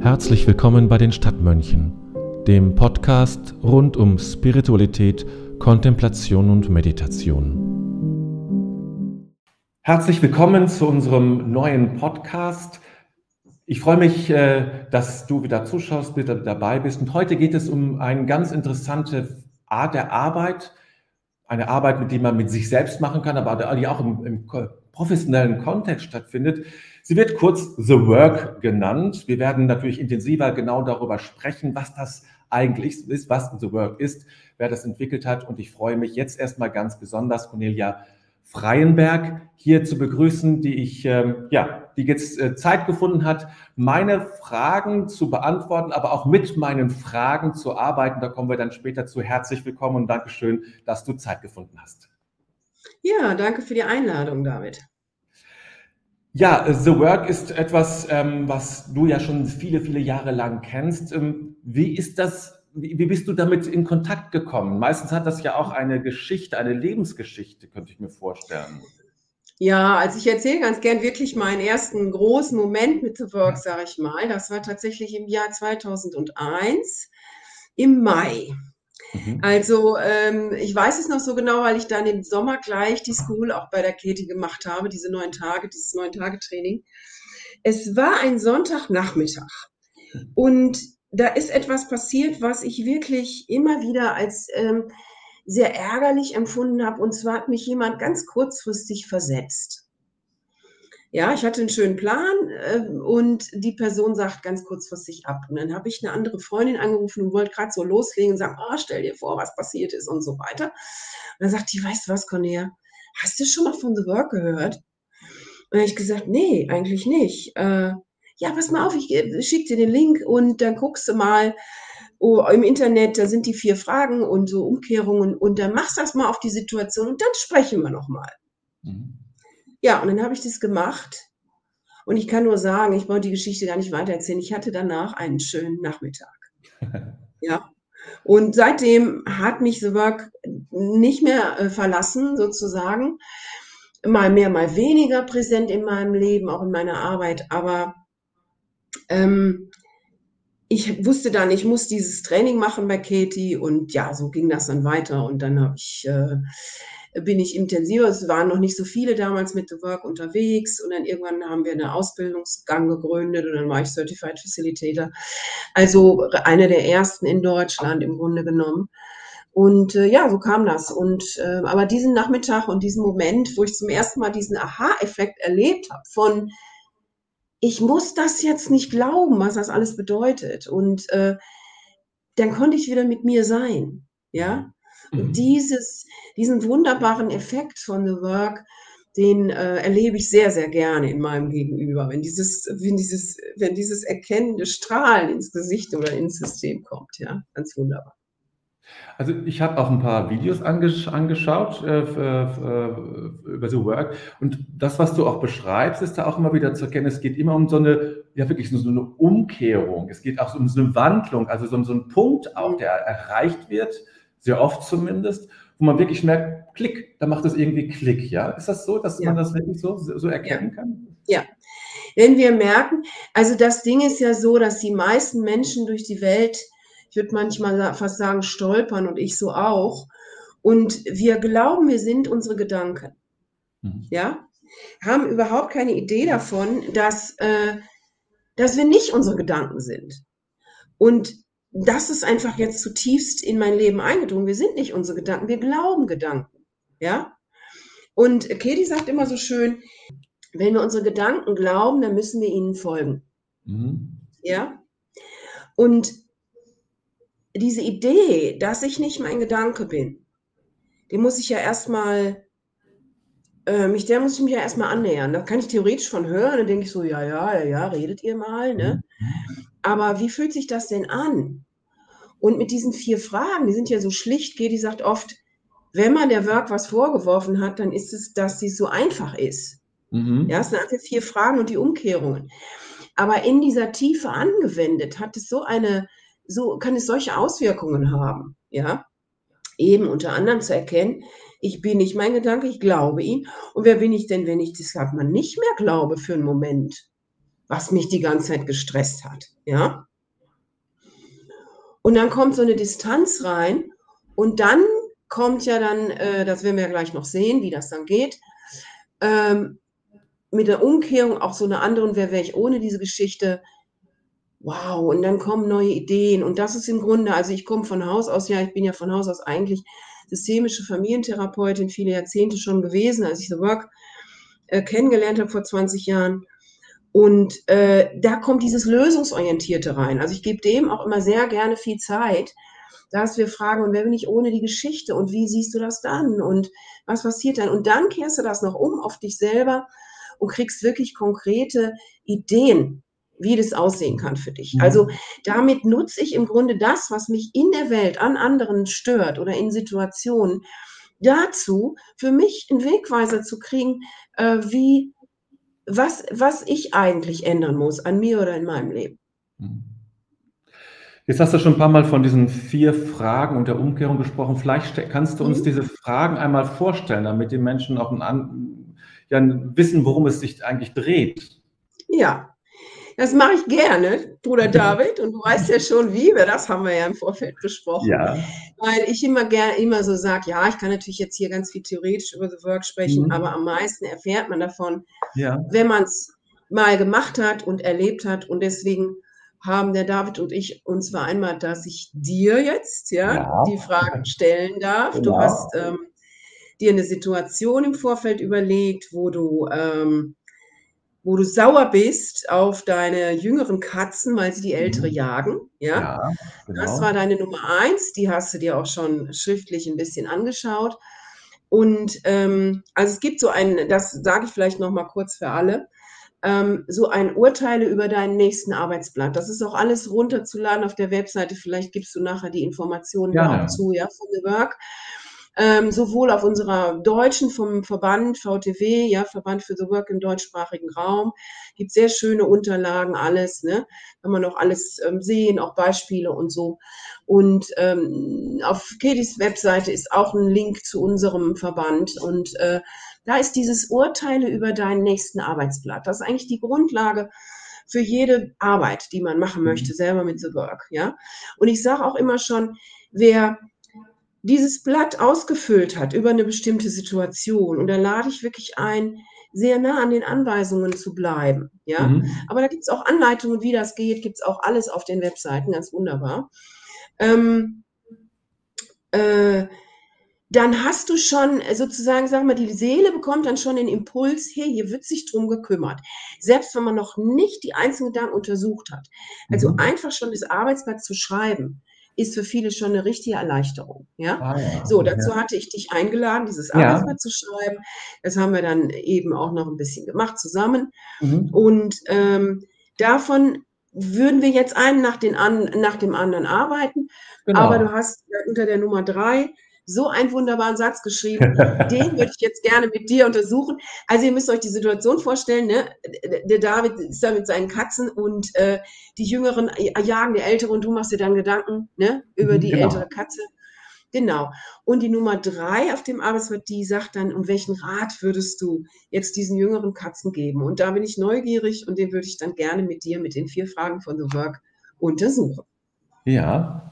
Herzlich willkommen bei den Stadtmönchen, dem Podcast rund um Spiritualität, Kontemplation und Meditation. Herzlich willkommen zu unserem neuen Podcast. Ich freue mich, äh, dass du wieder zuschaust, wieder dabei bist. Und heute geht es um eine ganz interessante Art der Arbeit, eine Arbeit, mit der man mit sich selbst machen kann, aber die auch im, im professionellen Kontext stattfindet. Sie wird kurz The Work genannt. Wir werden natürlich intensiver genau darüber sprechen, was das eigentlich ist, was The Work ist, wer das entwickelt hat. Und ich freue mich jetzt erstmal ganz besonders, Cornelia Freienberg hier zu begrüßen, die ich, ähm, ja, die jetzt äh, Zeit gefunden hat, meine Fragen zu beantworten, aber auch mit meinen Fragen zu arbeiten. Da kommen wir dann später zu. Herzlich willkommen und Dankeschön, dass du Zeit gefunden hast. Ja, danke für die Einladung, David. Ja, The Work ist etwas, ähm, was du ja schon viele, viele Jahre lang kennst. Ähm, wie ist das, wie, wie, bist du damit in Kontakt gekommen? Meistens hat das ja auch eine Geschichte, eine Lebensgeschichte, könnte ich mir vorstellen. Ja, also ich erzähle ganz gern wirklich meinen ersten großen Moment mit The Work, sage ich mal. Das war tatsächlich im Jahr 2001 im Mai. Mhm. Also ähm, ich weiß es noch so genau, weil ich dann im Sommer gleich die School auch bei der Katie gemacht habe, diese neun Tage, dieses neun Tage Training. Es war ein Sonntagnachmittag und da ist etwas passiert, was ich wirklich immer wieder als ähm, sehr ärgerlich empfunden habe. Und zwar hat mich jemand ganz kurzfristig versetzt. Ja, ich hatte einen schönen Plan äh, und die Person sagt ganz kurzfristig ab. Und dann habe ich eine andere Freundin angerufen und wollte gerade so loslegen und sagen, oh, stell dir vor, was passiert ist und so weiter. Und dann sagt die, weißt du was, Cornelia, hast du schon mal von The Work gehört? Und dann habe ich gesagt, nee, eigentlich nicht. Äh, ja, pass mal auf, ich schicke dir den Link und dann guckst du mal oh, im Internet, da sind die vier Fragen und so Umkehrungen und dann machst du das mal auf die Situation und dann sprechen wir nochmal. Mhm. Ja, und dann habe ich das gemacht. Und ich kann nur sagen, ich wollte die Geschichte gar nicht weitererzählen. Ich hatte danach einen schönen Nachmittag. ja. Und seitdem hat mich The Work nicht mehr äh, verlassen, sozusagen. Mal mehr, mal weniger präsent in meinem Leben, auch in meiner Arbeit. Aber ähm, ich wusste dann, ich muss dieses Training machen bei Katie. Und ja, so ging das dann weiter. Und dann habe ich äh, bin ich intensiver. Es waren noch nicht so viele damals mit The Work unterwegs und dann irgendwann haben wir eine Ausbildungsgang gegründet und dann war ich Certified Facilitator. Also einer der ersten in Deutschland im Grunde genommen. Und äh, ja, so kam das. Und äh, aber diesen Nachmittag und diesen Moment, wo ich zum ersten Mal diesen Aha-Effekt erlebt habe von ich muss das jetzt nicht glauben, was das alles bedeutet. Und äh, dann konnte ich wieder mit mir sein. Ja. Mhm. dieses, diesen wunderbaren Effekt von The Work, den äh, erlebe ich sehr, sehr gerne in meinem Gegenüber, wenn dieses, wenn dieses, wenn dieses erkennende Strahlen ins Gesicht oder ins System kommt, ja, ganz wunderbar. Also ich habe auch ein paar Videos angesch angeschaut äh, über The Work. Und das, was du auch beschreibst, ist da auch immer wieder zu erkennen, es geht immer um so eine, ja wirklich so eine Umkehrung, es geht auch um so eine Wandlung, also so, so ein Punkt auch, der erreicht wird, sehr oft zumindest, wo man wirklich merkt, Klick, da macht es irgendwie Klick, ja? Ist das so, dass ja. man das wirklich so, so erkennen ja. kann? Ja. Wenn wir merken, also das Ding ist ja so, dass die meisten Menschen durch die Welt, ich würde manchmal fast sagen, stolpern und ich so auch. Und wir glauben, wir sind unsere Gedanken. Mhm. Ja? Haben überhaupt keine Idee davon, dass, äh, dass wir nicht unsere Gedanken sind. Und das ist einfach jetzt zutiefst in mein Leben eingedrungen. Wir sind nicht unsere Gedanken, wir glauben Gedanken. Ja? Und Katie sagt immer so schön, wenn wir unsere Gedanken glauben, dann müssen wir ihnen folgen. Mhm. Ja? Und diese Idee, dass ich nicht mein Gedanke bin, die muss ich ja erstmal, äh, mich, der muss ich mich ja erstmal annähern. Da kann ich theoretisch von hören, dann denke ich so, ja, ja, ja, ja, redet ihr mal, ne? Mhm. Aber wie fühlt sich das denn an? Und mit diesen vier Fragen, die sind ja so schlicht, Gedi sagt oft, wenn man der Work was vorgeworfen hat, dann ist es, dass sie so einfach ist. Mhm. Ja, es sind einfach vier Fragen und die Umkehrungen. Aber in dieser Tiefe angewendet hat es so eine, so kann es solche Auswirkungen haben. Ja, eben unter anderem zu erkennen, ich bin nicht mein Gedanke, ich glaube ihn. Und wer bin ich denn, wenn ich das sagt man nicht mehr glaube für einen Moment? was mich die ganze Zeit gestresst hat, ja. Und dann kommt so eine Distanz rein und dann kommt ja dann, äh, das werden wir ja gleich noch sehen, wie das dann geht, ähm, mit der Umkehrung auch so eine andere, wer wäre ich ohne diese Geschichte? Wow, und dann kommen neue Ideen. Und das ist im Grunde, also ich komme von Haus aus, ja, ich bin ja von Haus aus eigentlich systemische Familientherapeutin, viele Jahrzehnte schon gewesen, als ich The Work äh, kennengelernt habe vor 20 Jahren. Und äh, da kommt dieses Lösungsorientierte rein. Also ich gebe dem auch immer sehr gerne viel Zeit, dass wir fragen, und wer bin ich ohne die Geschichte und wie siehst du das dann und was passiert dann? Und dann kehrst du das noch um auf dich selber und kriegst wirklich konkrete Ideen, wie das aussehen kann für dich. Mhm. Also damit nutze ich im Grunde das, was mich in der Welt an anderen stört oder in Situationen, dazu für mich einen Wegweiser zu kriegen, äh, wie was, was ich eigentlich ändern muss an mir oder in meinem Leben. Mhm. Jetzt hast du schon ein paar Mal von diesen vier Fragen und der Umkehrung gesprochen. Vielleicht kannst du uns mhm. diese Fragen einmal vorstellen, damit die Menschen auch ein, ja, wissen, worum es sich eigentlich dreht. Ja, das mache ich gerne, Bruder David. Und du weißt ja schon, wie wir das haben wir ja im Vorfeld besprochen. Ja. Weil ich immer gerne immer so sage, ja, ich kann natürlich jetzt hier ganz viel theoretisch über The Work sprechen, mhm. aber am meisten erfährt man davon, ja. wenn man es mal gemacht hat und erlebt hat. Und deswegen haben der David und ich uns vereinbart, dass ich dir jetzt ja, ja. die Fragen stellen darf. Genau. Du hast ähm, dir eine Situation im Vorfeld überlegt, wo du, ähm, wo du sauer bist auf deine jüngeren Katzen, weil sie die ältere mhm. jagen. Ja, ja genau. das war deine Nummer eins. Die hast du dir auch schon schriftlich ein bisschen angeschaut. Und ähm, also es gibt so ein, das sage ich vielleicht noch mal kurz für alle ähm, so ein Urteile über deinen nächsten Arbeitsblatt. Das ist auch alles runterzuladen auf der Webseite. Vielleicht gibst du nachher die Informationen ja, da auch zu, ja, von The Work. Ähm, sowohl auf unserer deutschen vom Verband VTW, ja, Verband für the Work im deutschsprachigen Raum, gibt sehr schöne Unterlagen, alles, ne, kann man auch alles ähm, sehen, auch Beispiele und so. Und ähm, auf Kedis Webseite ist auch ein Link zu unserem Verband und äh, da ist dieses Urteile über deinen nächsten Arbeitsblatt. Das ist eigentlich die Grundlage für jede Arbeit, die man machen möchte, mhm. selber mit The Work. Ja? Und ich sage auch immer schon, wer dieses Blatt ausgefüllt hat über eine bestimmte Situation, und da lade ich wirklich ein, sehr nah an den Anweisungen zu bleiben. Ja? Mhm. Aber da gibt es auch Anleitungen, wie das geht, gibt es auch alles auf den Webseiten, ganz wunderbar. Ähm, äh, dann hast du schon äh, sozusagen, sagen wir, die Seele bekommt dann schon den Impuls, hey, hier wird sich drum gekümmert. Selbst wenn man noch nicht die einzelnen Gedanken untersucht hat. Also mhm. einfach schon das Arbeitsblatt zu schreiben, ist für viele schon eine richtige Erleichterung. Ja? Ah, ja. So, dazu ja. hatte ich dich eingeladen, dieses Arbeitsblatt zu schreiben. Das haben wir dann eben auch noch ein bisschen gemacht zusammen. Mhm. Und ähm, davon würden wir jetzt einen nach, den an, nach dem anderen arbeiten. Genau. Aber du hast unter der Nummer drei so einen wunderbaren Satz geschrieben. Den würde ich jetzt gerne mit dir untersuchen. Also ihr müsst euch die Situation vorstellen, ne? Der David ist da mit seinen Katzen und äh, die Jüngeren jagen die Ältere und du machst dir dann Gedanken ne? über die genau. ältere Katze. Genau. Und die Nummer drei auf dem Arbeitsblatt, die sagt dann, um welchen Rat würdest du jetzt diesen jüngeren Katzen geben? Und da bin ich neugierig und den würde ich dann gerne mit dir mit den vier Fragen von The Work untersuchen. Ja,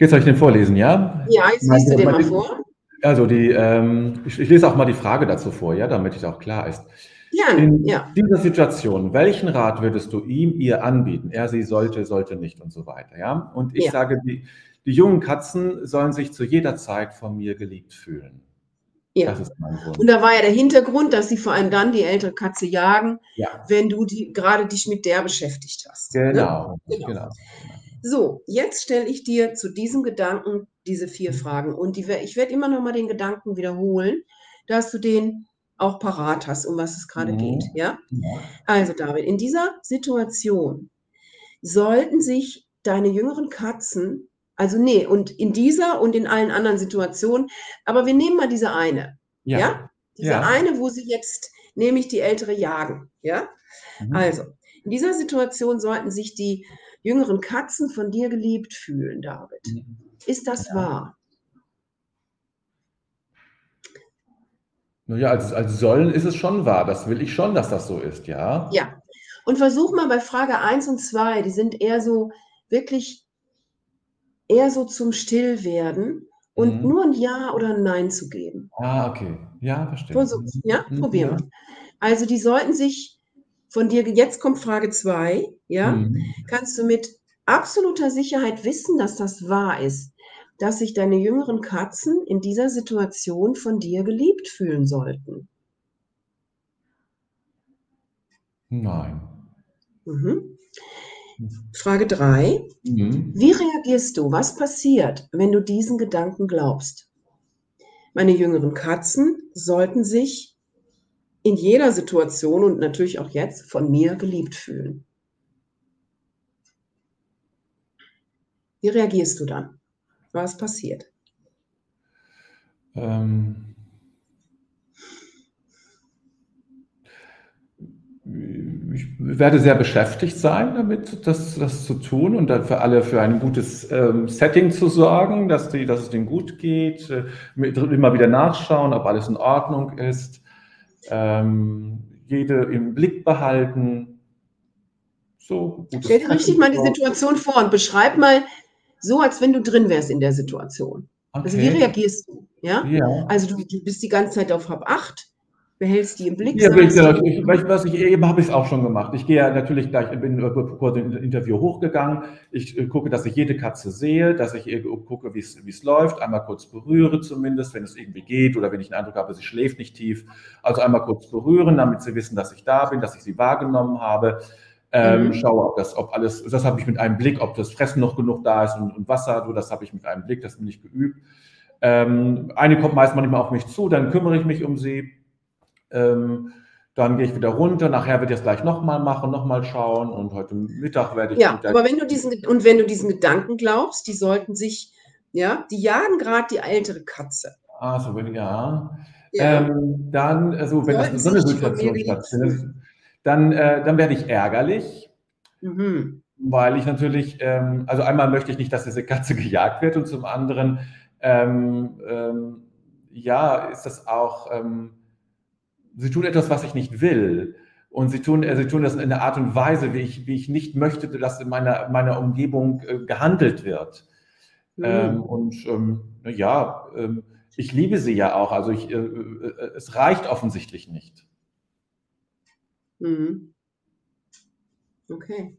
Jetzt soll ich den vorlesen, ja? Ja, jetzt liest du den mal vor. Also die, ähm, ich, ich, lese auch mal die Frage dazu vor, ja, damit es auch klar ist. Ja, In ja. dieser Situation, welchen Rat würdest du ihm, ihr anbieten? Er, sie sollte, sollte nicht und so weiter, ja? Und ich ja. sage, die, die jungen Katzen sollen sich zu jeder Zeit von mir geliebt fühlen. Ja. Das ist mein Grund. Und da war ja der Hintergrund, dass sie vor allem dann die ältere Katze jagen, ja. wenn du die, gerade dich mit der beschäftigt hast. Genau, ne? genau. genau. So, jetzt stelle ich dir zu diesem Gedanken diese vier Fragen. Und die, ich werde immer noch mal den Gedanken wiederholen, dass du den auch parat hast, um was es gerade mhm. geht. Ja? ja? Also, David, in dieser Situation sollten sich deine jüngeren Katzen, also nee, und in dieser und in allen anderen Situationen, aber wir nehmen mal diese eine. Ja. ja? Diese ja. eine, wo sie jetzt nämlich die ältere jagen. Ja? Mhm. Also, in dieser Situation sollten sich die jüngeren Katzen von dir geliebt fühlen, David. Mhm. Ist das ja. wahr? Naja, als, als sollen ist es schon wahr. Das will ich schon, dass das so ist, ja. Ja. Und versuch mal bei Frage 1 und 2, die sind eher so wirklich eher so zum Stillwerden und mhm. nur ein Ja oder ein Nein zu geben. Ah, okay. Ja, verstehe. Versuch, ja, mhm. probieren wir. Also die sollten sich von dir, jetzt kommt Frage 2, ja, mhm. kannst du mit absoluter Sicherheit wissen, dass das wahr ist, dass sich deine jüngeren Katzen in dieser Situation von dir geliebt fühlen sollten? Nein. Mhm. Frage 3. Mhm. Wie reagierst du? Was passiert, wenn du diesen Gedanken glaubst? Meine jüngeren Katzen sollten sich in jeder Situation und natürlich auch jetzt von mir geliebt fühlen. Wie reagierst du dann? Was passiert? Ähm, ich werde sehr beschäftigt sein damit, das, das zu tun und für alle für ein gutes ähm, Setting zu sorgen, dass, die, dass es denen gut geht, äh, immer wieder nachschauen, ob alles in Ordnung ist, ähm, jede im Blick behalten. So, Stell dir richtig mal die Situation vor und beschreib mal so, als wenn du drin wärst in der Situation. Okay. Also wie reagierst du? Ja? ja. Also du, du bist die ganze Zeit auf Hab 8 behältst die im Blick. Ja, ich, ich, was ich eben habe ich es auch schon gemacht. Ich gehe ja natürlich gleich, bin kurz in Interview hochgegangen. Ich äh, gucke, dass ich jede Katze sehe, dass ich gucke, wie es läuft, einmal kurz berühre zumindest, wenn es irgendwie geht oder wenn ich den Eindruck habe, sie schläft nicht tief. Also einmal kurz berühren, damit sie wissen, dass ich da bin, dass ich sie wahrgenommen habe. Ähm, mhm. Schaue, ob das, ob alles, das habe ich mit einem Blick, ob das Fressen noch genug da ist und, und Wasser, so, das habe ich mit einem Blick, das bin ich geübt. Ähm, eine kommt meist manchmal auf mich zu, dann kümmere ich mich um sie ähm, dann gehe ich wieder runter. Nachher werde ich es gleich nochmal machen, nochmal schauen. Und heute Mittag werde ich. Ja, aber wenn du diesen und wenn du diesen Gedanken glaubst, die sollten sich, ja, die jagen gerade die ältere Katze. Ah, so wenn ja. ja. Ähm, dann, also wenn das so eine Situation stattfindet, dann, äh, dann werde ich ärgerlich. Mhm. Weil ich natürlich, ähm, also einmal möchte ich nicht, dass diese Katze gejagt wird und zum anderen, ähm, ähm ja, ist das auch, ähm, sie tun etwas, was ich nicht will. Und sie tun, äh, sie tun das in einer Art und Weise, wie ich, wie ich nicht möchte, dass in meiner, meiner Umgebung äh, gehandelt wird. Mhm. Ähm, und ähm, ja, ähm, ich liebe sie ja auch. Also ich, äh, äh, es reicht offensichtlich nicht. Mhm. Okay.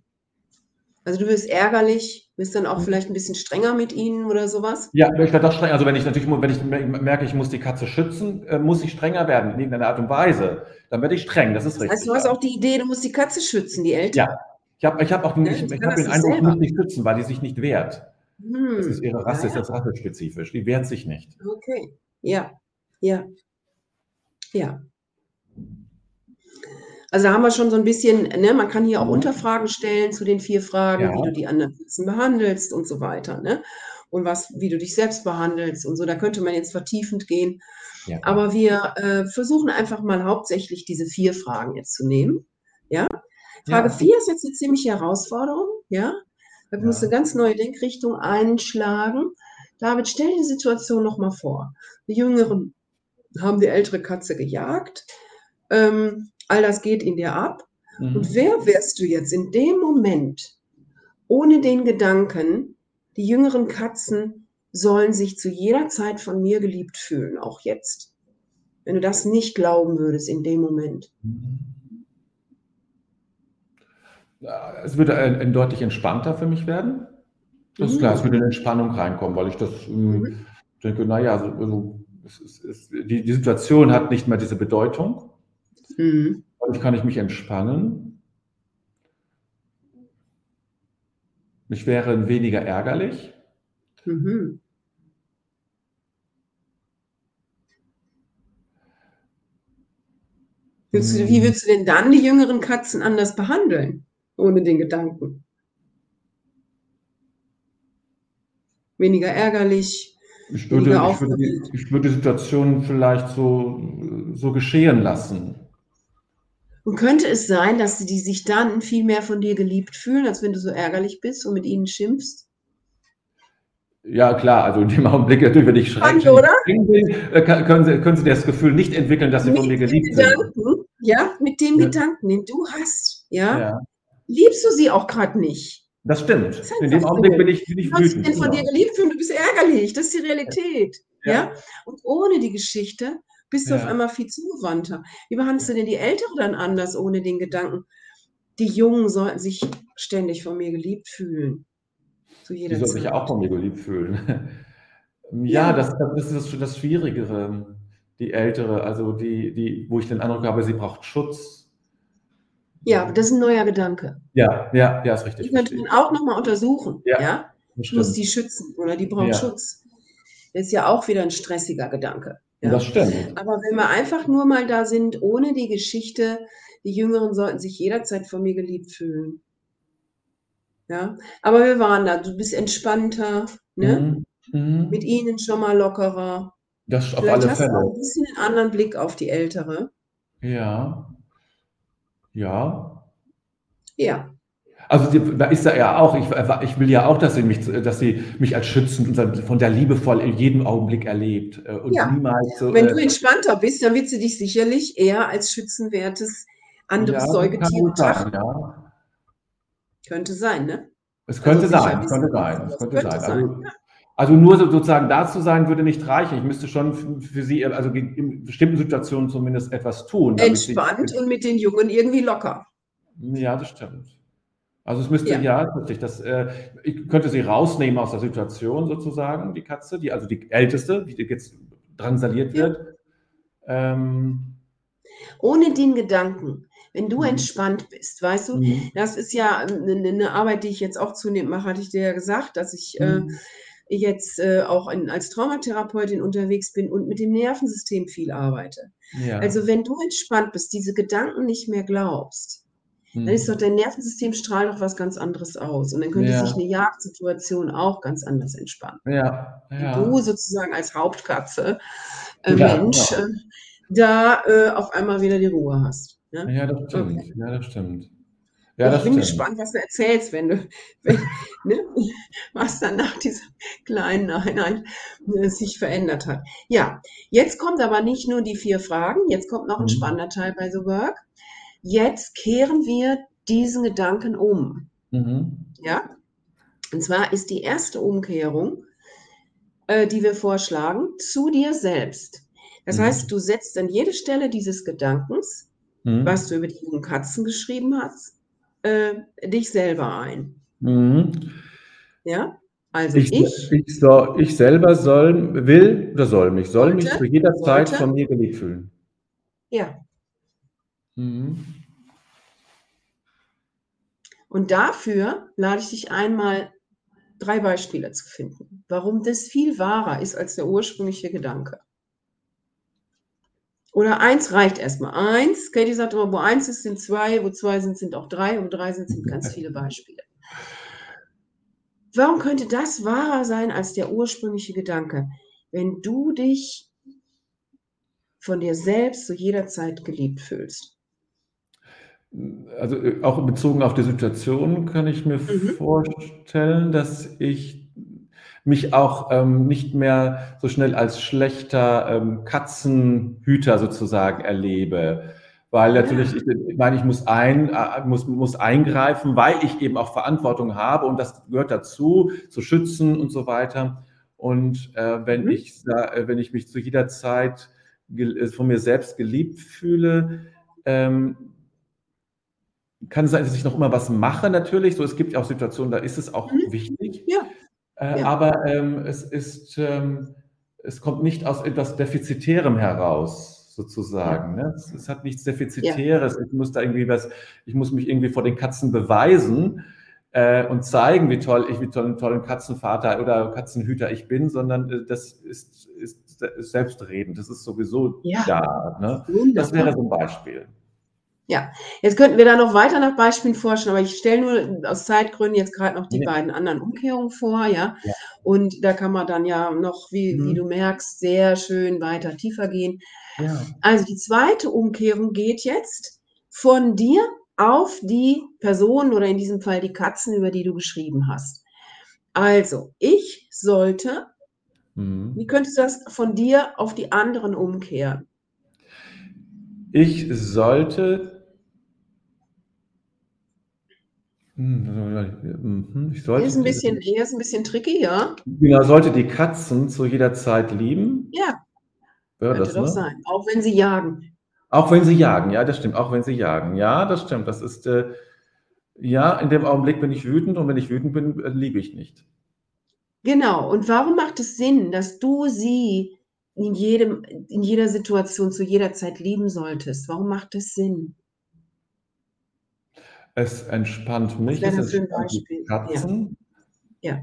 Also du wirst ärgerlich, bist dann auch mhm. vielleicht ein bisschen strenger mit ihnen oder sowas? Ja, ich werde doch strenger. Also wenn ich natürlich, wenn ich merke, ich muss die Katze schützen, äh, muss ich strenger werden in irgendeiner Art und Weise. Dann werde ich streng, das ist richtig. Heißt, du hast auch die Idee, du musst die Katze schützen, die Eltern? Ja, ich habe ich hab auch ja, ich, ich hab den Eindruck, ich muss nicht schützen, weil die sich nicht wehrt. Hm. Das ist ihre Rasse, ja, ja. ist das rassespezifisch. Die wehrt sich nicht. Okay, ja, ja, ja. Also da haben wir schon so ein bisschen, ne, man kann hier auch mhm. Unterfragen stellen zu den vier Fragen, ja. wie du die anderen behandelst und so weiter, ne? Und was, wie du dich selbst behandelst und so. Da könnte man jetzt vertiefend gehen. Ja. Aber wir äh, versuchen einfach mal hauptsächlich diese vier Fragen jetzt zu nehmen. Ja. Frage ja. vier ist jetzt eine ziemliche Herausforderung, ja. Da ja. musst eine ganz neue Denkrichtung einschlagen. David, stell dir die Situation nochmal vor. Die Jüngeren haben die ältere Katze gejagt. Ähm, all das geht in dir ab. Mhm. Und wer wärst du jetzt in dem Moment ohne den Gedanken, die jüngeren Katzen sollen sich zu jeder Zeit von mir geliebt fühlen, auch jetzt. Wenn du das nicht glauben würdest in dem Moment. Es würde ein, deutlich entspannter für mich werden. Das ist mhm. klar, es würde in Entspannung reinkommen, weil ich das ähm, mhm. denke, naja, also, also es, es, es, die, die Situation hat nicht mehr diese Bedeutung. Mhm. Dadurch kann ich mich entspannen. Ich wäre weniger ärgerlich. Mhm. Willst du, wie würdest du denn dann die jüngeren Katzen anders behandeln, ohne den Gedanken? Weniger ärgerlich, ich würde, ich würde, die, ich würde die Situation vielleicht so, so geschehen lassen. Und könnte es sein, dass die sich dann viel mehr von dir geliebt fühlen, als wenn du so ärgerlich bist und mit ihnen schimpfst? Ja, klar, also in dem Augenblick natürlich, wenn ich bin, äh, können Sie, können Sie das Gefühl nicht entwickeln, dass Sie mit von mir geliebt Gedanken, sind. Ja, mit dem ja. Gedanken, den du hast, ja, ja. liebst du sie auch gerade nicht. Das stimmt. Das in dem Augenblick bin ich, bin ich wütend. Du von dir geliebt fühlen, du bist ärgerlich. Das ist die Realität. Ja. ja? Und ohne die Geschichte bist du auf einmal viel zugewandter. Wie behandelst du denn die Ältere dann anders ohne den Gedanken? Die Jungen sollten sich ständig von mir geliebt fühlen. Zu jeder die sollten sich auch von mir geliebt fühlen. ja, ja, Das, das ist das, das Schwierigere. Die Ältere, also die, die, wo ich den Eindruck habe, sie braucht Schutz. Ja, das ist ein neuer Gedanke. Ja, ja, ja, ist richtig. Die könnte man auch nochmal untersuchen. Ja, ja? muss die schützen oder die braucht ja. Schutz. Das ist ja auch wieder ein stressiger Gedanke. Ja. Das stimmt. Aber wenn wir einfach nur mal da sind, ohne die Geschichte, die Jüngeren sollten sich jederzeit von mir geliebt fühlen. Ja, aber wir waren da. Du bist entspannter, ne? Mhm. Mhm. Mit ihnen schon mal lockerer. Das auf Vielleicht alle hast Fälle. Du auch ein bisschen einen anderen Blick auf die Ältere. Ja. Ja. Ja. Also da ist er ja auch, ich, ich, will ja auch, dass sie mich, dass sie mich als schützend und von der liebevoll in jedem Augenblick erlebt. Äh, und ja. niemals so, Wenn du äh, entspannter bist, dann wird sie dich sicherlich eher als schützenwertes anderes ja, Säugetier betrachten. Ja. Könnte sein, ne? Es könnte also sein, es könnte sein, es könnte, könnte sein. sein. Also, also, nur sozusagen da zu sein, würde nicht reichen. Ich müsste schon für sie, also in bestimmten Situationen zumindest etwas tun. Entspannt und mit den Jungen irgendwie locker. Ja, das stimmt. Also es müsste, ja, ja das, äh, ich könnte sie rausnehmen aus der Situation sozusagen, die Katze, die, also die älteste, die jetzt drangsaliert wird. Ja. Ähm, Ohne den Gedanken, wenn du mhm. entspannt bist, weißt du, mhm. das ist ja eine, eine, Arbeit, die ich jetzt auch zunehmend mache, hatte ich dir ja gesagt, dass ich äh, mhm. äh, jetzt äh, auch in, als Traumatherapeutin unterwegs bin und mit dem Nervensystem viel arbeite. Ja. Also wenn du entspannt bist, diese Gedanken nicht mehr glaubst, dann ist hm. doch dein Nervensystem strahlt doch was ganz anderes aus. Und dann könnte ja. sich eine Jagdsituation auch ganz anders entspannen. Ja. ja. Du sozusagen als Hauptkatze, äh, Mensch, äh, da äh, auf einmal wieder die Ruhe hast. Ja, ja das stimmt. Okay. Ja, das stimmt. Ja, ich bin stimmt. gespannt, was du erzählst, wenn du, wenn, ne, was dann nach dieser kleinen Einheit äh, sich verändert hat. Ja, jetzt kommt aber nicht nur die vier Fragen, jetzt kommt noch ein mhm. spannender Teil bei The Work. Jetzt kehren wir diesen Gedanken um. Mhm. Ja? Und zwar ist die erste Umkehrung, äh, die wir vorschlagen, zu dir selbst. Das mhm. heißt, du setzt an jede Stelle dieses Gedankens, mhm. was du über die jungen Katzen geschrieben hast, äh, dich selber ein. Mhm. Ja? Also ich, ich, ich, soll, ich, selber soll, will oder soll mich, soll sollte, mich zu jeder Zeit sollte, von mir geliebt fühlen. Ja, Mhm. Und dafür lade ich dich einmal, drei Beispiele zu finden, warum das viel wahrer ist als der ursprüngliche Gedanke. Oder eins reicht erstmal. Eins, Katie sagt immer, wo eins ist, sind zwei, wo zwei sind, sind auch drei, wo drei sind, sind ganz viele Beispiele. Warum könnte das wahrer sein als der ursprüngliche Gedanke? Wenn du dich von dir selbst zu jeder Zeit geliebt fühlst also äh, auch bezogen auf die Situation kann ich mir mhm. vorstellen, dass ich mich auch ähm, nicht mehr so schnell als schlechter ähm, Katzenhüter sozusagen erlebe. Weil natürlich, ich, ich meine, ich muss, ein, äh, muss, muss eingreifen, weil ich eben auch Verantwortung habe und das gehört dazu, zu schützen und so weiter. Und äh, wenn, mhm. ich, äh, wenn ich mich zu jeder Zeit von mir selbst geliebt fühle, ähm, kann sein, dass ich noch immer was mache, natürlich. So, es gibt ja auch Situationen, da ist es auch mhm. wichtig. Ja. Äh, ja. Aber ähm, es ist, ähm, es kommt nicht aus etwas Defizitärem heraus, sozusagen. Ja. Ne? Es, es, hat nichts Defizitäres. Ich muss da irgendwie was, ich muss mich irgendwie vor den Katzen beweisen äh, und zeigen, wie toll ich, wie toll, tollen Katzenvater oder Katzenhüter ich bin, sondern äh, das ist, ist, ist, selbstredend. Das ist sowieso da. Ne? Das wäre so ein Beispiel. Ja, jetzt könnten wir da noch weiter nach Beispielen forschen, aber ich stelle nur aus Zeitgründen jetzt gerade noch die ja. beiden anderen Umkehrungen vor, ja? ja? Und da kann man dann ja noch, wie, mhm. wie du merkst, sehr schön weiter tiefer gehen. Ja. Also die zweite Umkehrung geht jetzt von dir auf die Personen oder in diesem Fall die Katzen, über die du geschrieben hast. Also, ich sollte, mhm. wie könntest du das von dir auf die anderen umkehren? Ich sollte hm, ich sollte, ist ein bisschen, hier ist ein bisschen tricky, ja. Genau, sollte die Katzen zu jeder Zeit lieben. Ja. Könnte das, doch ne? sein. Auch wenn sie jagen. Auch wenn sie jagen, ja, das stimmt. Auch wenn sie jagen, ja, das stimmt. Das ist, äh, ja, in dem Augenblick bin ich wütend und wenn ich wütend bin, äh, liebe ich nicht. Genau. Und warum macht es Sinn, dass du sie in jedem, in jeder Situation zu jeder Zeit lieben solltest? Warum macht es Sinn? Es entspannt mich, es entspannt die Katzen. Ja.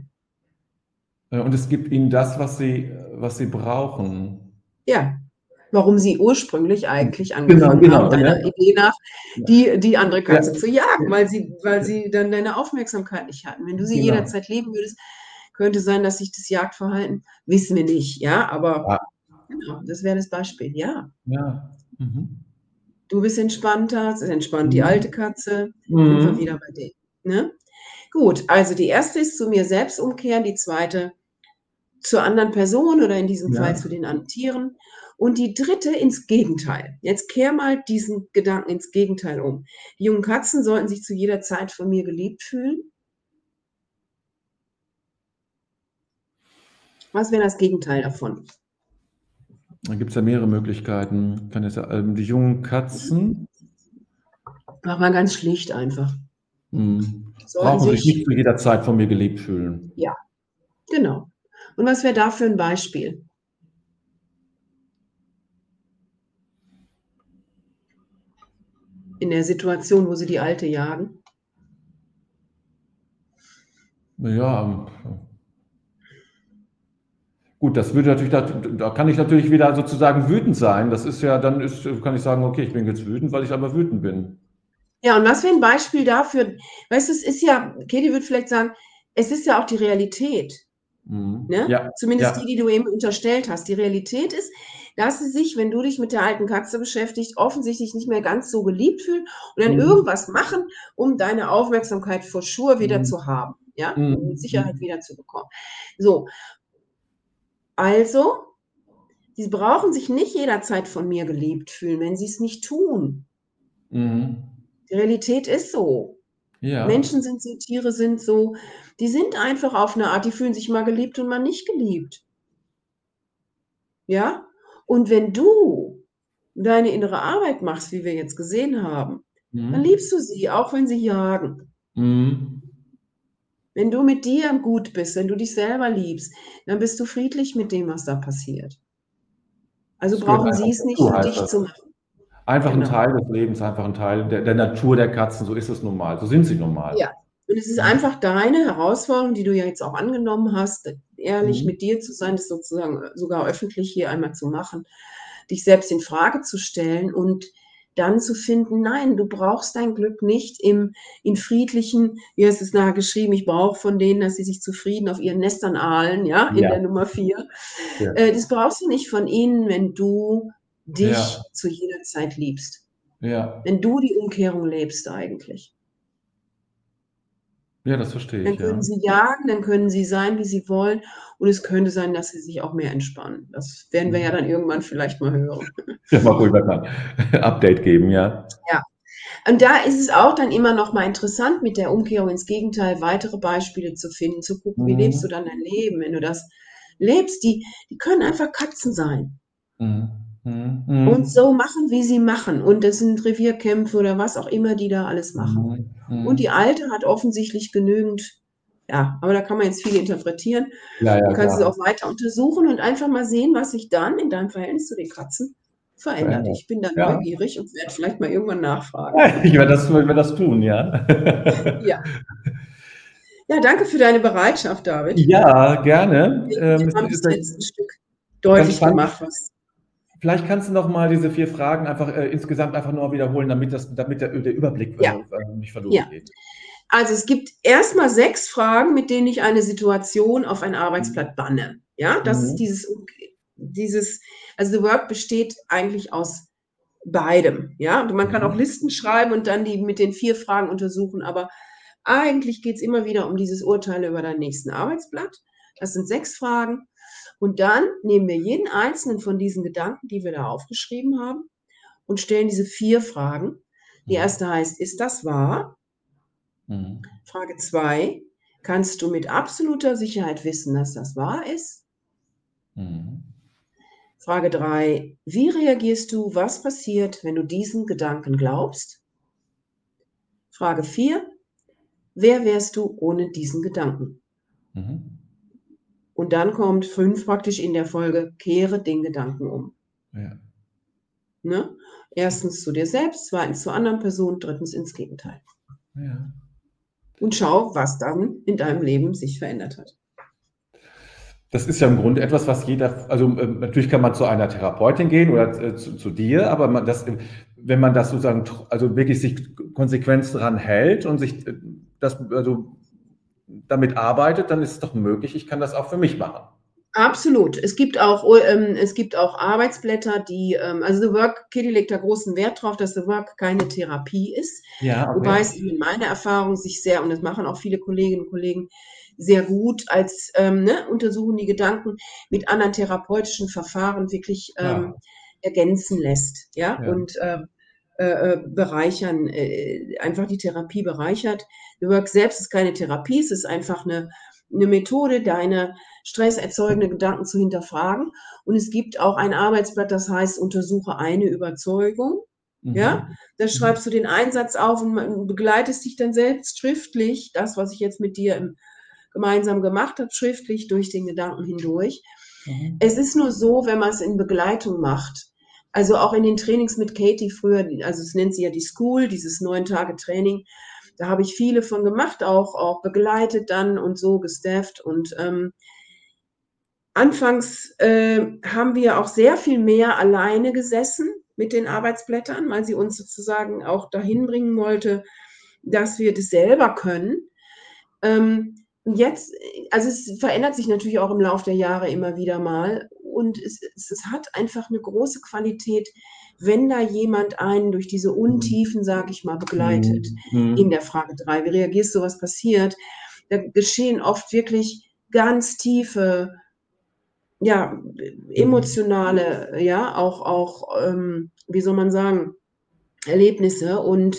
ja. Äh, und es gibt ihnen das, was sie, was sie brauchen. Ja, warum sie ursprünglich eigentlich genau, angefangen genau, genau, haben, deiner ja. Idee nach, die, die andere Katze ja. zu jagen, weil sie, weil sie dann deine Aufmerksamkeit nicht hatten. Wenn du sie genau. jederzeit leben würdest, könnte sein, dass sich das Jagdverhalten, wissen wir nicht, ja, aber ja. Genau, das wäre das Beispiel, ja. Ja. Mhm. Du bist entspannter, es ist entspannt mhm. die alte Katze, mhm. sind wir wieder bei denen. Ne? Gut, also die erste ist zu mir selbst umkehren, die zweite zur anderen Person oder in diesem ja. Fall zu den anderen Tieren. Und die dritte ins Gegenteil. Jetzt kehr mal diesen Gedanken ins Gegenteil um. Die jungen Katzen sollten sich zu jeder Zeit von mir geliebt fühlen. Was wäre das Gegenteil davon? Da gibt es ja mehrere Möglichkeiten. Kann jetzt, ähm, die jungen Katzen. Mach mal ganz schlicht einfach. Hm. Brauchen sich nicht zu jeder Zeit von mir geliebt fühlen. Ja, genau. Und was wäre da für ein Beispiel? In der Situation, wo sie die Alte jagen? Ja, gut, das würde natürlich, da, da, kann ich natürlich wieder sozusagen wütend sein. Das ist ja, dann ist, kann ich sagen, okay, ich bin jetzt wütend, weil ich aber wütend bin. Ja, und was für ein Beispiel dafür, weißt du, es ist ja, Katie würde vielleicht sagen, es ist ja auch die Realität. Mhm. Ne? Ja, Zumindest ja. die, die du eben unterstellt hast. Die Realität ist, dass sie sich, wenn du dich mit der alten Katze beschäftigst, offensichtlich nicht mehr ganz so geliebt fühlen und dann mhm. irgendwas machen, um deine Aufmerksamkeit vor Sure wieder mhm. zu haben. Ja, mhm. mit Sicherheit wieder zu bekommen. So. Also, sie brauchen sich nicht jederzeit von mir geliebt fühlen, wenn sie es nicht tun. Mhm. Die Realität ist so. Ja. Menschen sind so, Tiere sind so, die sind einfach auf eine Art, die fühlen sich mal geliebt und mal nicht geliebt. Ja? Und wenn du deine innere Arbeit machst, wie wir jetzt gesehen haben, mhm. dann liebst du sie, auch wenn sie jagen. Mhm. Wenn du mit dir gut bist, wenn du dich selber liebst, dann bist du friedlich mit dem, was da passiert. Also das brauchen sie es nicht für dich zu machen. Einfach genau. ein Teil des Lebens, einfach ein Teil der, der, Natur der Katzen, so ist es normal, so sind sie normal. Ja, und es ist einfach deine Herausforderung, die du ja jetzt auch angenommen hast, ehrlich mhm. mit dir zu sein, das sozusagen sogar öffentlich hier einmal zu machen, dich selbst in Frage zu stellen und dann zu finden, nein, du brauchst dein Glück nicht im, in friedlichen, wie hast du es nachher geschrieben, ich brauche von denen, dass sie sich zufrieden auf ihren Nestern ahlen, ja, in ja. der Nummer vier. Ja. Äh, das brauchst du nicht von ihnen, wenn du dich ja. zu jeder Zeit liebst. Ja. Wenn du die Umkehrung lebst eigentlich. Ja, das verstehe ich. Dann können ja. sie jagen, dann können sie sein, wie sie wollen. Und es könnte sein, dass sie sich auch mehr entspannen. Das werden wir ja dann irgendwann vielleicht mal hören. Ja, mal ruhig mal Update geben, ja. Ja. Und da ist es auch dann immer noch mal interessant, mit der Umkehrung ins Gegenteil weitere Beispiele zu finden, zu gucken, mhm. wie lebst du dann dein Leben, wenn du das lebst. Die, die können einfach Katzen sein. Mhm. Mhm. Und so machen, wie sie machen. Und das sind Revierkämpfe oder was auch immer, die da alles machen. Mhm. Und die Alte hat offensichtlich genügend, ja, aber da kann man jetzt viel interpretieren. Ja, ja, du kannst klar. es auch weiter untersuchen und einfach mal sehen, was sich dann in deinem Verhältnis zu den Katzen verändert. verändert. Ich bin dann ja. neugierig und werde vielleicht mal irgendwann nachfragen. ich werde das, werde das tun, ja. ja. Ja, danke für deine Bereitschaft, David. Ja, gerne. Wir ähm, haben das letzte Stück deutlich gemacht, was Vielleicht kannst du noch mal diese vier Fragen einfach äh, insgesamt einfach nur wiederholen, damit, das, damit der, der Überblick ja. äh, nicht verloren ja. geht. Also es gibt erstmal sechs Fragen, mit denen ich eine Situation auf ein Arbeitsblatt mhm. banne. Ja, das mhm. ist dieses, dieses, also The Work besteht eigentlich aus beidem. Ja, und man kann mhm. auch Listen schreiben und dann die mit den vier Fragen untersuchen, aber eigentlich geht es immer wieder um dieses Urteil über dein nächsten Arbeitsblatt. Das sind sechs Fragen. Und dann nehmen wir jeden einzelnen von diesen Gedanken, die wir da aufgeschrieben haben, und stellen diese vier Fragen. Die mhm. erste heißt, ist das wahr? Mhm. Frage zwei, kannst du mit absoluter Sicherheit wissen, dass das wahr ist? Mhm. Frage drei, wie reagierst du, was passiert, wenn du diesen Gedanken glaubst? Frage vier, wer wärst du ohne diesen Gedanken? Mhm. Und dann kommt fünf praktisch in der Folge, kehre den Gedanken um. Ja. Ne? Erstens zu dir selbst, zweitens zu anderen Personen, drittens ins Gegenteil. Ja. Und schau, was dann in deinem Leben sich verändert hat. Das ist ja im Grunde etwas, was jeder, also äh, natürlich kann man zu einer Therapeutin gehen oder äh, zu, zu, dir, aber man das, wenn man das sozusagen, also wirklich sich konsequent daran hält und sich äh, das, also damit arbeitet, dann ist es doch möglich, ich kann das auch für mich machen. Absolut. Es gibt auch, ähm, es gibt auch Arbeitsblätter, die, ähm, also The Work, Kitty legt da großen Wert drauf, dass The Work keine Therapie ist. Ja, okay. Wobei es in meiner Erfahrung sich sehr, und das machen auch viele Kolleginnen und Kollegen sehr gut, als ähm, ne, untersuchen die Gedanken mit anderen therapeutischen Verfahren wirklich ähm, ja. ergänzen lässt. Ja, ja. und äh, äh, äh, bereichern, äh, einfach die Therapie bereichert. The Work selbst ist keine Therapie, es ist einfach eine, eine Methode, deine stresserzeugende Gedanken zu hinterfragen. Und es gibt auch ein Arbeitsblatt, das heißt, untersuche eine Überzeugung. Mhm. Ja, da mhm. schreibst du den Einsatz auf und begleitest dich dann selbst schriftlich, das, was ich jetzt mit dir im, gemeinsam gemacht habe, schriftlich durch den Gedanken hindurch. Mhm. Es ist nur so, wenn man es in Begleitung macht. Also auch in den Trainings mit Katie früher, also es nennt sie ja die School, dieses neun Tage Training. Da habe ich viele von gemacht, auch, auch begleitet dann und so gestafft und ähm, Anfangs äh, haben wir auch sehr viel mehr alleine gesessen mit den Arbeitsblättern, weil sie uns sozusagen auch dahin bringen wollte, dass wir das selber können. Ähm, jetzt, also es verändert sich natürlich auch im Laufe der Jahre immer wieder mal und es, es, es hat einfach eine große Qualität, wenn da jemand einen durch diese Untiefen, sage ich mal, begleitet mhm. in der Frage 3. Wie reagierst du, was passiert? Da geschehen oft wirklich ganz tiefe ja, emotionale, ja, auch, auch, ähm, wie soll man sagen, Erlebnisse und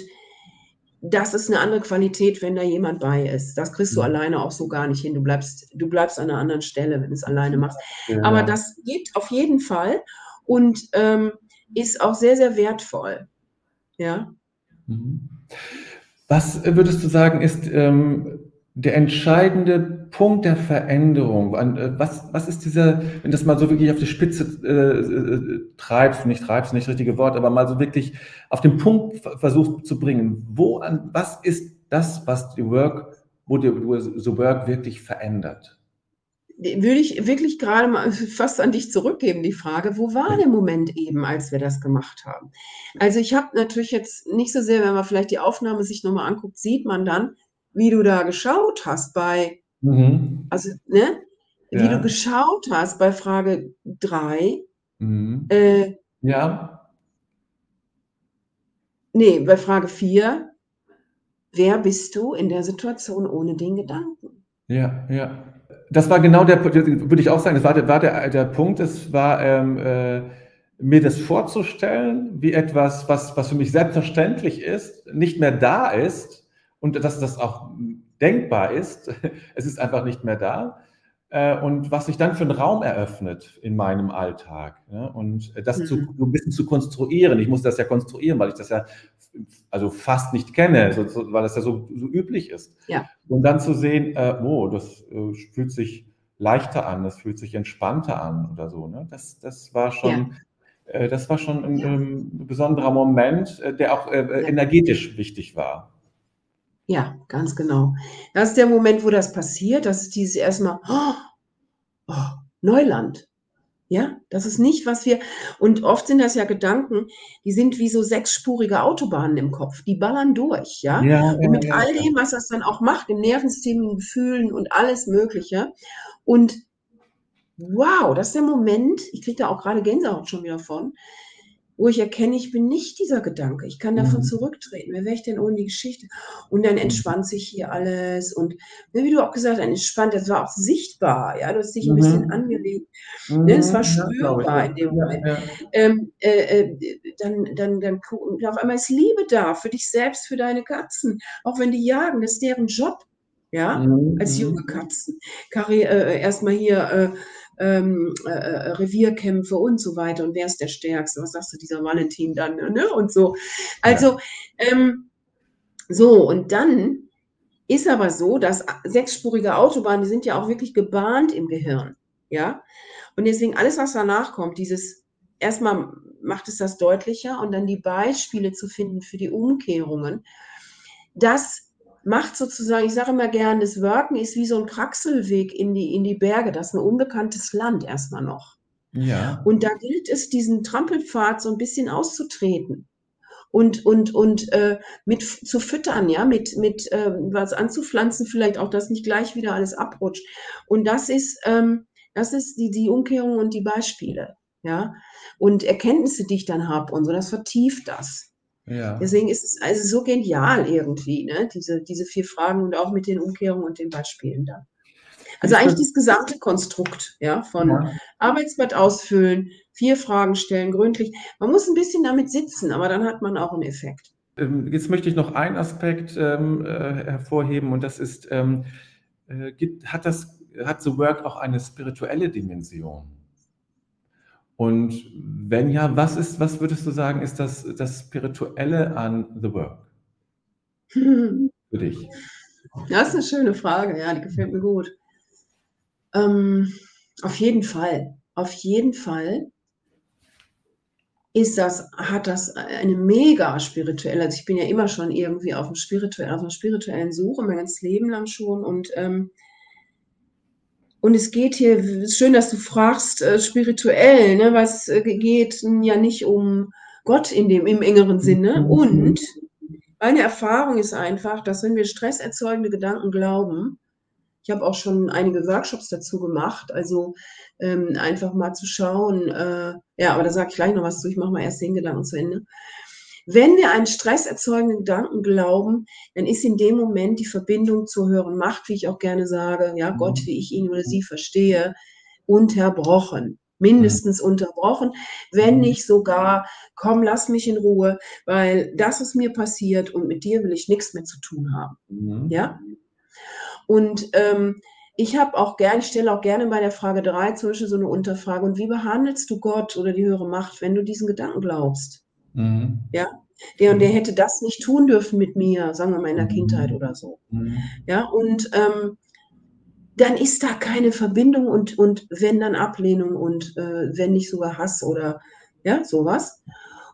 das ist eine andere Qualität, wenn da jemand bei ist. Das kriegst du mhm. alleine auch so gar nicht hin. Du bleibst, du bleibst an einer anderen Stelle, wenn du es alleine machst. Ja. Aber das geht auf jeden Fall und ähm, ist auch sehr, sehr wertvoll. Ja. Mhm. Was würdest du sagen, ist ähm, der entscheidende Punkt der Veränderung? Äh, was, was ist dieser, wenn das mal so wirklich auf die Spitze äh, äh, treibst, nicht treibst, nicht das richtige Wort, aber mal so wirklich auf den Punkt versuchst zu bringen? Wo an, was ist das, was die Work, wo die, wo The Work wirklich verändert? Würde ich wirklich gerade mal fast an dich zurückgeben, die Frage, wo war der Moment eben, als wir das gemacht haben? Also ich habe natürlich jetzt nicht so sehr, wenn man vielleicht die Aufnahme sich nochmal anguckt, sieht man dann, wie du da geschaut hast bei Mhm. Also, ne? Wie ja. du geschaut hast bei Frage 3. Mhm. Äh, ja. Nee, bei Frage 4. Wer bist du in der Situation ohne den Gedanken? Ja, ja. Das war genau der, würde ich auch sagen, das war der, war der, der Punkt, es war ähm, äh, mir das vorzustellen, wie etwas, was, was für mich selbstverständlich ist, nicht mehr da ist und dass das auch denkbar ist. Es ist einfach nicht mehr da. Äh, und was sich dann für einen Raum eröffnet in meinem Alltag. Und das mhm. zu, so ein bisschen zu konstruieren. Ich muss das ja konstruieren, weil ich das ja also fast nicht kenne, weil das ja so, so üblich ist. Ja. Und dann zu sehen, äh, oh, das äh, fühlt sich leichter an, das fühlt sich entspannter an oder so. Ne? Das, das war schon. Ja. Das war schon ein, ein, besonderer Moment, der auch energetisch wichtig war. Ja, ganz genau. Das ist der Moment, wo das passiert. Das ist dieses erstmal, oh, oh, Neuland. Ja, das ist nicht, was wir, und oft sind das ja Gedanken, die sind wie so sechsspurige Autobahnen im Kopf, die ballern durch, ja. ja und mit ja, all dem, was das dann auch macht, im Nervensystem, in Gefühlen und alles Mögliche. Und wow, das ist der Moment, ich kriege da auch gerade Gänsehaut schon wieder von, wo ich erkenne, ich bin nicht dieser Gedanke. Ich kann davon mhm. zurücktreten. Wer wäre ich denn ohne die Geschichte? Und dann entspannt sich hier alles. Und ne, wie du auch gesagt hast, entspannt, das war auch sichtbar. Ja, du hast dich ein mhm. bisschen angelegt. Mhm. Ne, es war spürbar ja, in dem Moment. Ja, ja. Ähm, äh, äh, dann, dann, dann, auf einmal ist Liebe da für dich selbst, für deine Katzen. Auch wenn die jagen, das ist deren Job. Ja, mhm. als junge Katzen. Kari, äh, erstmal hier, äh, ähm, äh, äh, Revierkämpfe und so weiter und wer ist der Stärkste, was sagst du, dieser Valentin dann, ne? Und so. Also, ja. ähm, so, und dann ist aber so, dass sechsspurige Autobahnen, die sind ja auch wirklich gebahnt im Gehirn, ja. Und deswegen alles, was danach kommt, dieses, erstmal macht es das deutlicher und dann die Beispiele zu finden für die Umkehrungen, das macht sozusagen, ich sage immer gern, das Worken ist wie so ein Kraxelweg in die, in die Berge. Das ist ein unbekanntes Land erstmal noch. Ja. Und da gilt es, diesen Trampelpfad so ein bisschen auszutreten und, und, und äh, mit zu füttern, ja, mit, mit äh, was anzupflanzen, vielleicht auch, dass nicht gleich wieder alles abrutscht. Und das ist, ähm, das ist die, die Umkehrung und die Beispiele, ja. Und Erkenntnisse, die ich dann habe und so, das vertieft das. Ja. Deswegen ist es also so genial irgendwie, ne? diese, diese vier Fragen und auch mit den Umkehrungen und den Beispielen da. Also ich eigentlich dieses gesamte Konstrukt, ja, von ja. Arbeitsblatt ausfüllen, vier Fragen stellen, gründlich. Man muss ein bisschen damit sitzen, aber dann hat man auch einen Effekt. Ähm, jetzt möchte ich noch einen Aspekt ähm, äh, hervorheben und das ist, ähm, äh, gibt, hat das, hat The Work auch eine spirituelle Dimension? Und wenn ja, was ist, was würdest du sagen, ist das, das Spirituelle an The Work? Für dich. Das ist eine schöne Frage, ja, die gefällt mir gut. Ähm, auf jeden Fall, auf jeden Fall ist das, hat das eine mega spirituelle, also ich bin ja immer schon irgendwie auf, dem spirituell, auf einer spirituellen Suche, mein ganzes Leben lang schon und ähm, und es geht hier, es ist schön, dass du fragst, äh, spirituell, ne, was äh, geht ja nicht um Gott in dem, im engeren Sinne. Mhm. Und meine Erfahrung ist einfach, dass wenn wir stresserzeugende Gedanken glauben, ich habe auch schon einige Workshops dazu gemacht, also ähm, einfach mal zu schauen, äh, ja, aber da sage ich gleich noch was zu, ich mache mal erst den Gedanken zu Ende. Wenn wir einen stresserzeugenden Gedanken glauben, dann ist in dem Moment die Verbindung zur höheren Macht, wie ich auch gerne sage, ja, mhm. Gott, wie ich ihn oder sie verstehe, unterbrochen. Mindestens mhm. unterbrochen, wenn mhm. nicht sogar, komm, lass mich in Ruhe, weil das ist mir passiert und mit dir will ich nichts mehr zu tun haben. Mhm. Ja? Und ähm, ich habe auch gerne, ich stelle auch gerne bei der Frage 3 zum Beispiel so eine Unterfrage. Und wie behandelst du Gott oder die höhere Macht, wenn du diesen Gedanken glaubst? Mhm. Ja, der und der hätte das nicht tun dürfen mit mir, sagen wir mal in der mhm. Kindheit oder so. Mhm. Ja, und ähm, dann ist da keine Verbindung und, und wenn dann Ablehnung und äh, wenn nicht sogar Hass oder ja, sowas.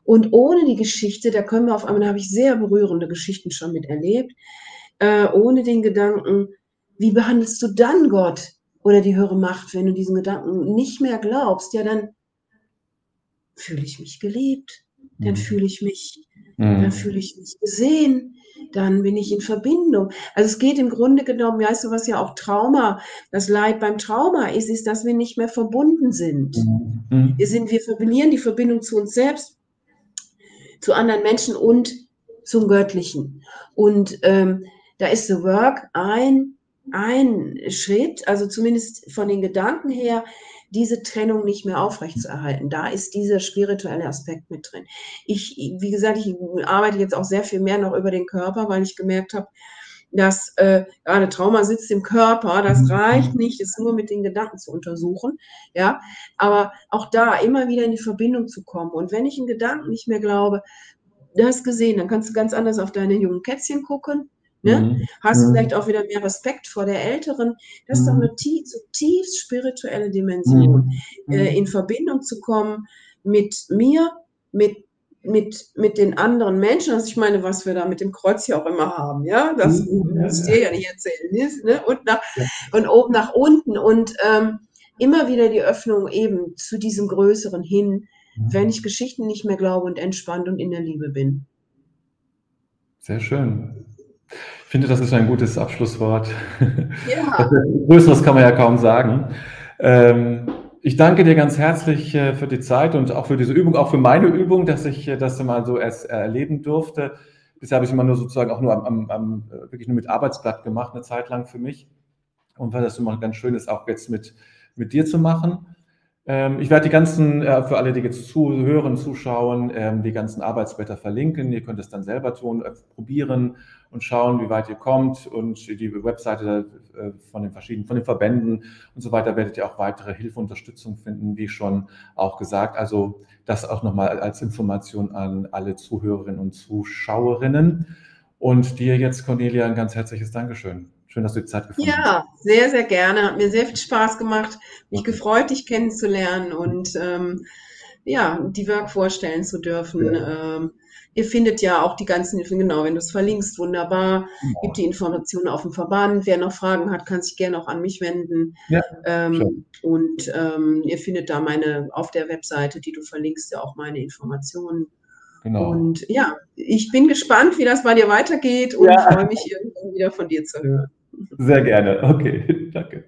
Und ohne die Geschichte, da können wir auf einmal, da habe ich sehr berührende Geschichten schon mit erlebt, äh, ohne den Gedanken, wie behandelst du dann Gott oder die höhere Macht, wenn du diesen Gedanken nicht mehr glaubst, ja, dann fühle ich mich geliebt, dann mhm. fühle ich mich, mhm. dann fühle ich mich gesehen, dann bin ich in Verbindung. Also es geht im Grunde genommen, weißt du, was ja auch Trauma, das Leid beim Trauma ist, ist, dass wir nicht mehr verbunden sind. Mhm. Wir sind, wir verlieren die Verbindung zu uns selbst, zu anderen Menschen und zum Göttlichen. Und ähm, da ist The Work ein, ein Schritt, also zumindest von den Gedanken her, diese Trennung nicht mehr aufrechtzuerhalten. Da ist dieser spirituelle Aspekt mit drin. Ich, wie gesagt, ich arbeite jetzt auch sehr viel mehr noch über den Körper, weil ich gemerkt habe, dass äh, gerade Trauma sitzt im Körper, das mhm. reicht nicht, es nur mit den Gedanken zu untersuchen, ja, aber auch da immer wieder in die Verbindung zu kommen. Und wenn ich einen Gedanken nicht mehr glaube, du hast gesehen, dann kannst du ganz anders auf deine jungen Kätzchen gucken, Ne? Mhm. Hast du mhm. vielleicht auch wieder mehr Respekt vor der Älteren? Das ist doch mhm. eine tief, zutiefst spirituelle Dimension, mhm. äh, in Verbindung zu kommen mit mir, mit mit, mit den anderen Menschen, also ich meine, was wir da mit dem Kreuz hier auch immer haben, ja, das muss ich dir ja nicht erzählen, ist, ne? und, nach, ja. und oben nach unten und ähm, immer wieder die Öffnung eben zu diesem Größeren hin, wenn ich Geschichten nicht mehr glaube und entspannt und in der Liebe bin. Sehr schön. Ich finde, das ist ein gutes Abschlusswort. Ja. Größeres kann man ja kaum sagen. Ähm, ich danke dir ganz herzlich äh, für die Zeit und auch für diese Übung, auch für meine Übung, dass ich äh, das mal so erst erleben durfte. Bisher habe ich immer nur sozusagen auch nur am, am, am, äh, wirklich nur mit Arbeitsblatt gemacht, eine Zeit lang für mich. Und weil das immer ganz schön ist, auch jetzt mit, mit dir zu machen. Ähm, ich werde die ganzen, äh, für alle, die jetzt zuhören, zuschauen, ähm, die ganzen Arbeitsblätter verlinken. Ihr könnt es dann selber tun, äh, probieren und schauen, wie weit ihr kommt. Und die Webseite äh, von den verschiedenen, von den Verbänden und so weiter werdet ihr auch weitere Hilfe, Unterstützung finden, wie schon auch gesagt. Also das auch nochmal als Information an alle Zuhörerinnen und Zuschauerinnen. Und dir jetzt, Cornelia, ein ganz herzliches Dankeschön. Schön, dass du die Zeit gefunden hast. Ja, sehr, sehr gerne. Hat mir sehr viel Spaß gemacht. Mich okay. gefreut, dich kennenzulernen und ähm, ja, die Work vorstellen zu dürfen. Ja. Ähm, ihr findet ja auch die ganzen Hilfen, genau, wenn du es verlinkst, wunderbar. Genau. Gibt die Informationen auf dem Verband. Wer noch Fragen hat, kann sich gerne auch an mich wenden. Ja, ähm, und ähm, ihr findet da meine, auf der Webseite, die du verlinkst, ja auch meine Informationen. Genau. Und ja, ich bin gespannt, wie das bei dir weitergeht und ja. freue mich irgendwann wieder von dir zu hören. Sehr gerne. Okay, danke.